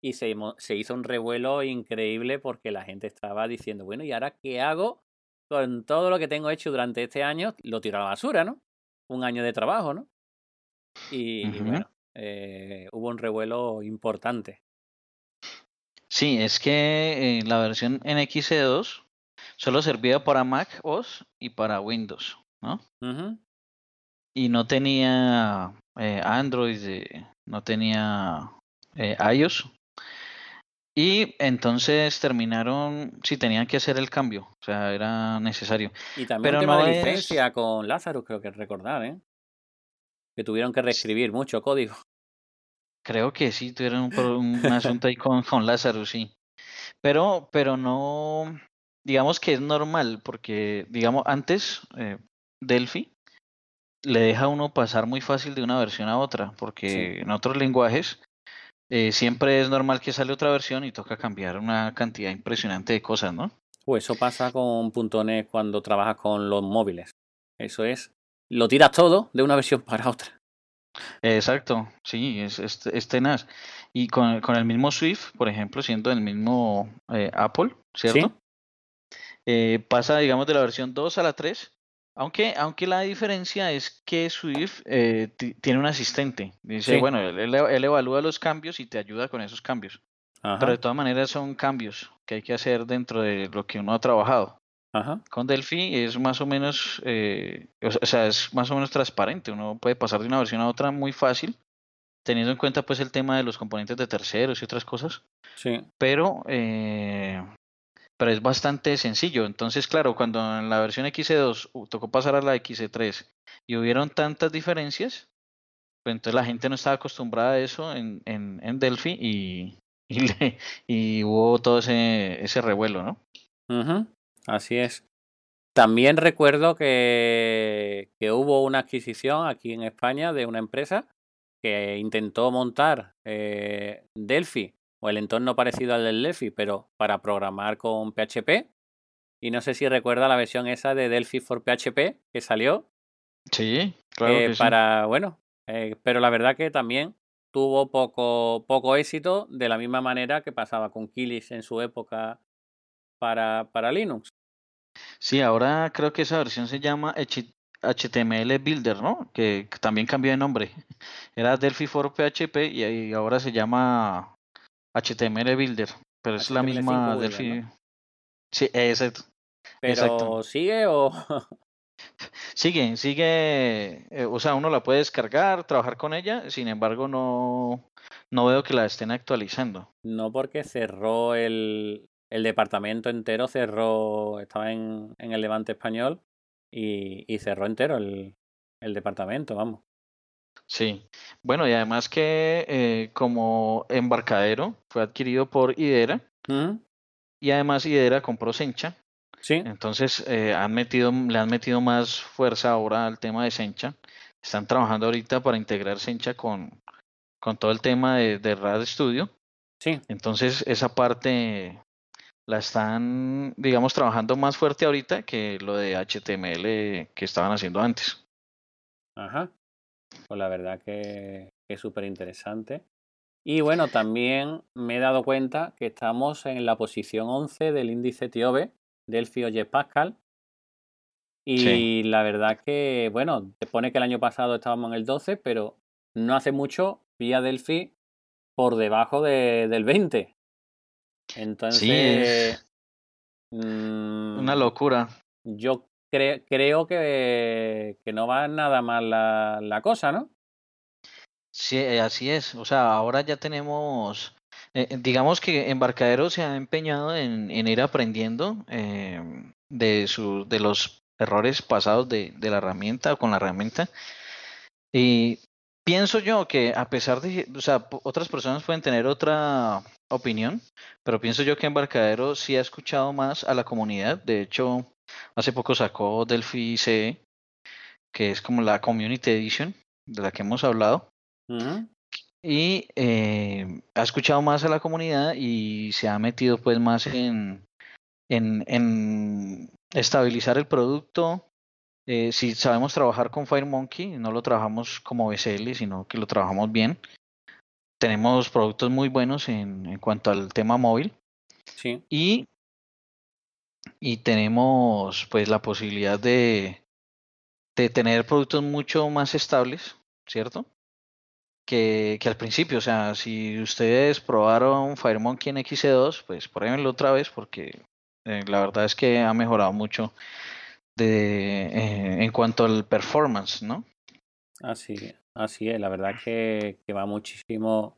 y se hizo un revuelo increíble porque la gente estaba diciendo, bueno, ¿y ahora qué hago con todo lo que tengo hecho durante este año? Lo tiro a la basura, ¿no? Un año de trabajo, ¿no? Y, bueno, eh, hubo un revuelo importante. sí, es que eh, la versión NXE2 solo servía para Mac OS y para Windows, ¿no? Y no tenía eh, Android, eh, no tenía iOS. Y entonces terminaron, sí, tenían que hacer el cambio, o sea, era necesario. Y también Pero un tema no de es- licencia con Lazarus, creo que recordar, ¿eh? Que tuvieron que reescribir mucho código. Creo que sí, tuvieron un asunto ahí con, con Lazarus, sí. Pero, pero no, digamos que es normal, porque, digamos, antes eh, Delphi le deja a uno pasar muy fácil de una versión a otra, porque en otros lenguajes eh, siempre es normal que sale otra versión y toca cambiar una cantidad impresionante de cosas, ¿no? Pues eso pasa con .NET cuando trabajas con los móviles. Eso es, lo tiras todo de una versión para otra. Exacto, sí, es, es, es tenaz. Y con, con el mismo Swift, por ejemplo, siendo el mismo eh, Apple, ¿cierto? Eh, pasa, digamos, de la versión 2 a la 3, aunque, aunque la diferencia es que Swift eh, ti- tiene un asistente. Dice, Sí. bueno, él, evalúa los cambios y te ayuda con esos cambios. Ajá, Pero de todas maneras son cambios que hay que hacer dentro de lo que uno ha trabajado. ajá. Con Delphi es más o menos, eh, o sea, es más o menos transparente. Uno puede pasar de una versión a otra muy fácil, teniendo en cuenta pues el tema de los componentes de terceros y otras cosas. Sí, Pero, eh, pero es bastante sencillo. Entonces, claro, cuando en la versión XE2 uh, tocó pasar a la XE3 y hubieron tantas diferencias, pues entonces la gente no estaba acostumbrada a eso en, en, en Delphi y, y, hubo todo ese, ese revuelo, ¿no? así es. También recuerdo que, que hubo una adquisición aquí en España de una empresa que intentó montar eh, Delphi o el entorno parecido al del Delphi, pero para programar con PHP. Y no sé si recuerda la versión esa de Delphi for PHP que salió, Sí, claro eh, que sí. para, bueno, eh, pero la verdad que también tuvo poco, poco éxito de la misma manera que pasaba con Kilis en su época para, para Linux. Sí, ahora creo que esa versión se llama HTML Builder, ¿no? Que, también cambió de nombre. Era Delphi for PHP y, ahora se llama HTML Builder, pero es la HTML5 misma Delphi. ¿no? Sí, exacto. Pero Exacto. sigue o Sigue, sigue, eh, o sea, uno la puede descargar, trabajar con ella, sin embargo, no, no veo que la estén actualizando. no porque cerró el, el departamento entero, cerró, estaba en, en el Levante español y, y cerró entero el, el departamento, vamos. Sí. Bueno, y además que eh, como embarcadero fue adquirido por Idera y además Idera compró Sencha. Sí, Entonces eh, han metido, le han metido más fuerza ahora al tema de Sencha. Están trabajando ahorita para integrar Sencha con, con todo el tema de, de RAD Studio. sí, Entonces esa parte la están, digamos, trabajando más fuerte ahorita que lo de HTML que estaban haciendo antes. Ajá. Pues la verdad que, que es súper interesante. Y bueno, también me he dado cuenta que estamos en la posición 11 del índice TIOBE, Delphi o Pascal. Y Sí. la verdad que, bueno, te pone que el año pasado estábamos en el 12, pero no hace mucho vi a Delphi por debajo de- del 20. Entonces, Sí, es mm, una locura. yo cre- creo que, que no va nada mal la, la cosa, ¿no? Sí, eh, así es. O sea, ahora ya tenemos, eh, digamos que Embarcadero se ha empeñado en, en ir aprendiendo eh, de, su, de los errores pasados de, de la herramienta o con la herramienta. Y pienso yo que a pesar de, o sea, otras personas pueden tener otra opinión, pero pienso yo que Embarcadero sí ha escuchado más a la comunidad. De hecho, hace poco sacó Delphi CE, que es como la Community Edition de la que hemos hablado y eh, ha escuchado más a la comunidad y se ha metido pues más en, en, en estabilizar el producto. Eh, si sabemos trabajar con FireMonkey, no lo trabajamos como BCL, sino que lo trabajamos bien. Tenemos productos muy buenos en, en cuanto al tema móvil. Sí. Y, y tenemos pues la posibilidad de, de tener productos mucho más estables, ¿cierto? Que, que, al principio, o sea, si ustedes probaron FireMonkey en XC2, pues pruébenlo otra vez porque eh, la verdad es que ha mejorado mucho de, eh, en cuanto al performance, ¿no? Así, así es, la verdad que, que va muchísimo,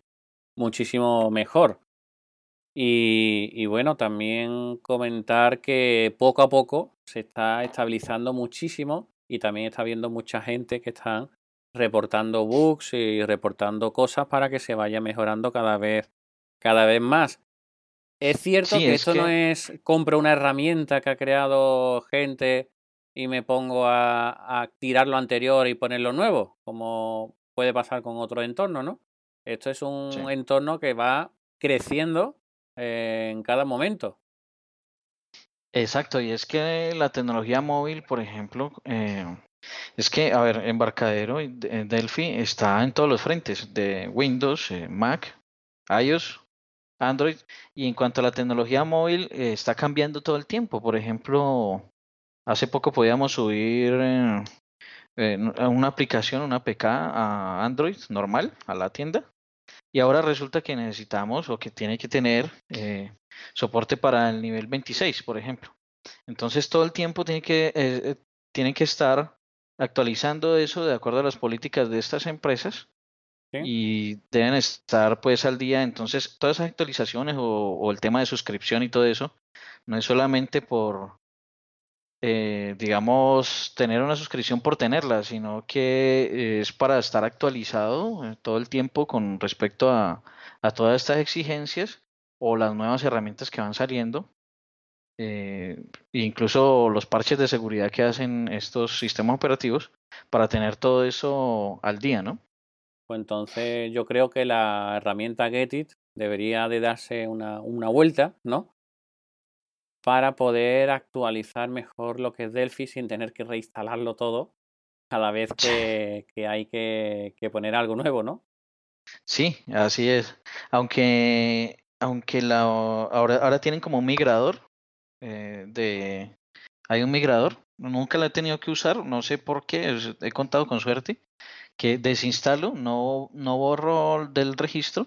muchísimo mejor. Y, y, bueno, también comentar que poco a poco se está estabilizando muchísimo y también está habiendo mucha gente que están reportando bugs y reportando cosas para que se vaya mejorando cada vez, cada vez más. Es cierto Sí, que es esto no es compro una herramienta que ha creado gente y me pongo a, a tirar lo anterior y poner lo nuevo, como puede pasar con otros entornos, ¿no? Esto es un sí. entorno que va creciendo en cada momento. Exacto, y es que la tecnología móvil, por ejemplo, eh, es que, a ver, Embarcadero y de- Delphi está en todos los frentes, de Windows, eh, Mac, iOS, Android, y en cuanto a la tecnología móvil, eh, está cambiando todo el tiempo. Por ejemplo, hace poco podíamos subir una aplicación, una APK a Android normal, a la tienda, y ahora resulta que necesitamos o que tiene que tener eh, soporte para el nivel 26, por ejemplo. Entonces todo el tiempo tiene que, eh, eh, tienen que estar actualizando eso de acuerdo a las políticas de estas empresas ¿sí? y deben estar pues al día. Entonces todas esas actualizaciones o, o el tema de suscripción y todo eso no es solamente por, eh, digamos, tener una suscripción por tenerla, sino que es para estar actualizado eh, todo el tiempo con respecto a, a todas estas exigencias o las nuevas herramientas que van saliendo. eh, incluso los parches de seguridad que hacen estos sistemas operativos para tener todo eso al día, ¿no? Pues entonces yo creo que la herramienta Getit debería de darse una, una vuelta, ¿no? Para poder actualizar mejor lo que es Delphi sin tener que reinstalarlo todo cada vez que, que hay que, que poner algo nuevo, ¿no? Sí, así es. Aunque, aunque la, ahora, ahora tienen como un migrador eh, de, hay un migrador, nunca lo he tenido que usar, no sé por qué, he contado con suerte, que desinstalo, no, no borro del registro,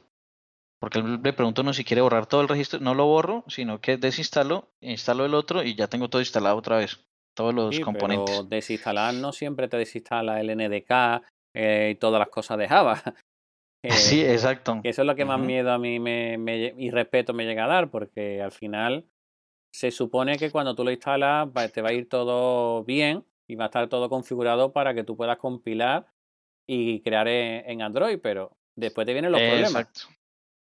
porque le pregunto a uno si quiere borrar todo el registro, no lo borro, sino que desinstalo, instalo el otro y ya tengo todo instalado otra vez, todos los Sí, componentes. pero desinstalar no siempre te desinstala el NDK eh, y todas las cosas de Java. Eh, Sí, exacto. que eso es lo que más miedo a mí me, me- y respeto me llega a dar, porque al final se supone que cuando tú lo instalas te va a ir todo bien y va a estar todo configurado para que tú puedas compilar y crear en, en Android, pero después te vienen los problemas. Exacto.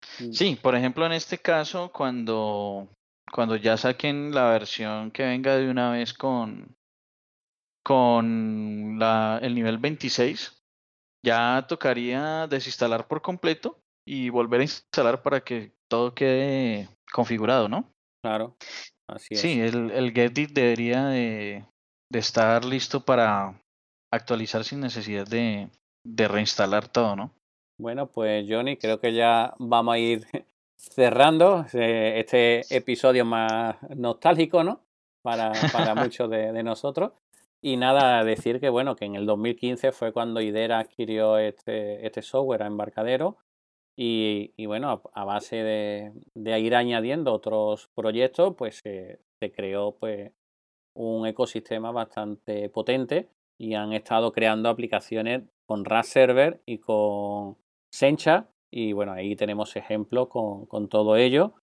Sí, por ejemplo, en este caso, cuando, cuando ya saquen la versión que venga de una vez con, con la, el nivel 26, ya tocaría desinstalar por completo y volver a instalar para que todo quede configurado, ¿no? Claro, así es. Sí, el, el Gedit debería de, de estar listo para actualizar sin necesidad de, de reinstalar todo, ¿no? Bueno, pues Johnny, creo que ya vamos a ir cerrando eh, este episodio más nostálgico, ¿no? Para, para muchos de, de nosotros. Y nada, decir que bueno, que en el 2015 fue cuando Idera adquirió este, este software a embarcadero. Y, y bueno, a, a base de, de ir añadiendo otros proyectos, pues se se creó pues un ecosistema bastante potente y han estado creando aplicaciones con RAS Server y con Sencha y bueno, ahí tenemos ejemplos con, con todo ello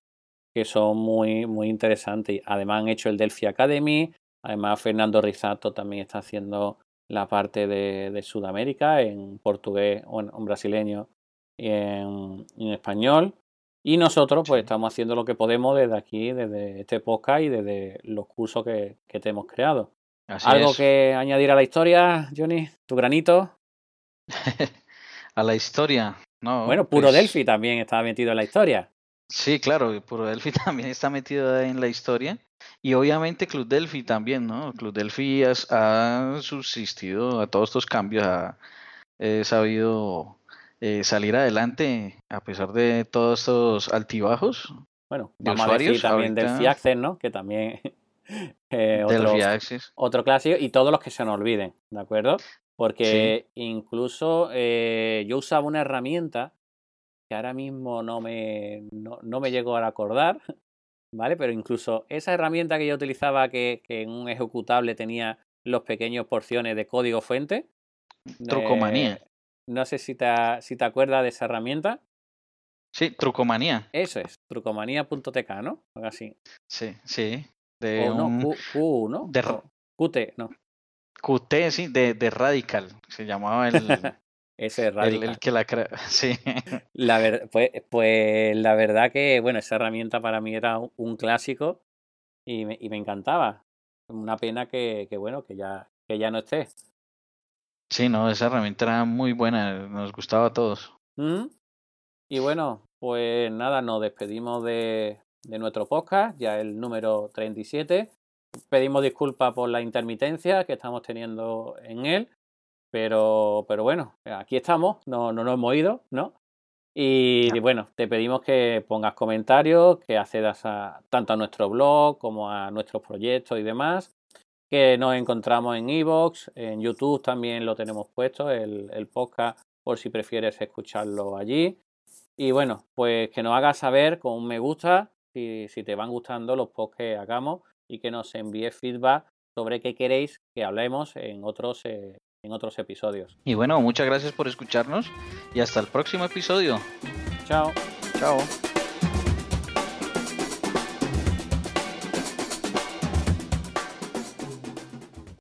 que son muy, muy interesantes. Además han hecho el Delphi Academy, además Fernando Risato también está haciendo la parte de, de Sudamérica en portugués o en, en brasileño y en, español. Y nosotros pues estamos haciendo lo que podemos desde aquí, desde este podcast y desde los cursos que, que te hemos creado. Así ¿Algo es. que añadir a la historia, Johnny? ¿Tu granito? A la historia, no, Bueno, Puro pues, Delphi también está metido en la historia. Sí, claro, Puro Delphi también está metido en la historia. Y obviamente Club Delphi también, ¿no? Club Delphi ha subsistido a todos estos cambios, ha sabido eh, salir adelante a pesar de todos estos altibajos. Bueno, vamos a decir también del Fiaxes, ¿no? Que también eh, otro, otro, clásico y todos los que se nos olviden, ¿de acuerdo? Porque incluso eh, yo usaba una herramienta que ahora mismo no me, no, no me llego a acordar, ¿vale? Pero incluso esa herramienta que yo utilizaba que, que en un ejecutable tenía los pequeños porciones de código fuente. Trucomanía. No sé si te, si te acuerdas de esa herramienta. Sí, Trucomanía. Eso es, trucomanía.tk, ¿no? Algo así. Sí, sí. De no, Q, ¿no? De... QT, no. QT, sí, de, de Radical, se llamaba el... Ese Radical. El, que la crea, sí. La ver... pues, pues la verdad que, bueno, esa herramienta para mí era un clásico y me, y me encantaba. Una pena que, que, bueno, que ya, que ya no esté. Sí, no, esa herramienta era muy buena, nos gustaba a todos. Y bueno, pues nada, nos despedimos de, de nuestro podcast, ya el número 37. Pedimos disculpas por la intermitencia que estamos teniendo en él, pero, pero bueno, aquí estamos, no, no nos hemos ido, ¿no? Y bueno, te pedimos que pongas comentarios, que accedas a, tanto a nuestro blog como a nuestros proyectos y demás que nos encontramos en Evox, en YouTube también lo tenemos puesto, el, el, podcast, por si prefieres escucharlo allí. Y bueno, pues que nos hagas saber con un me gusta si, si te van gustando los posts que hagamos y que nos envíes feedback sobre qué queréis que hablemos en otros, eh, en otros episodios. Y bueno, muchas gracias por escucharnos y hasta el próximo episodio. Chao. Chao.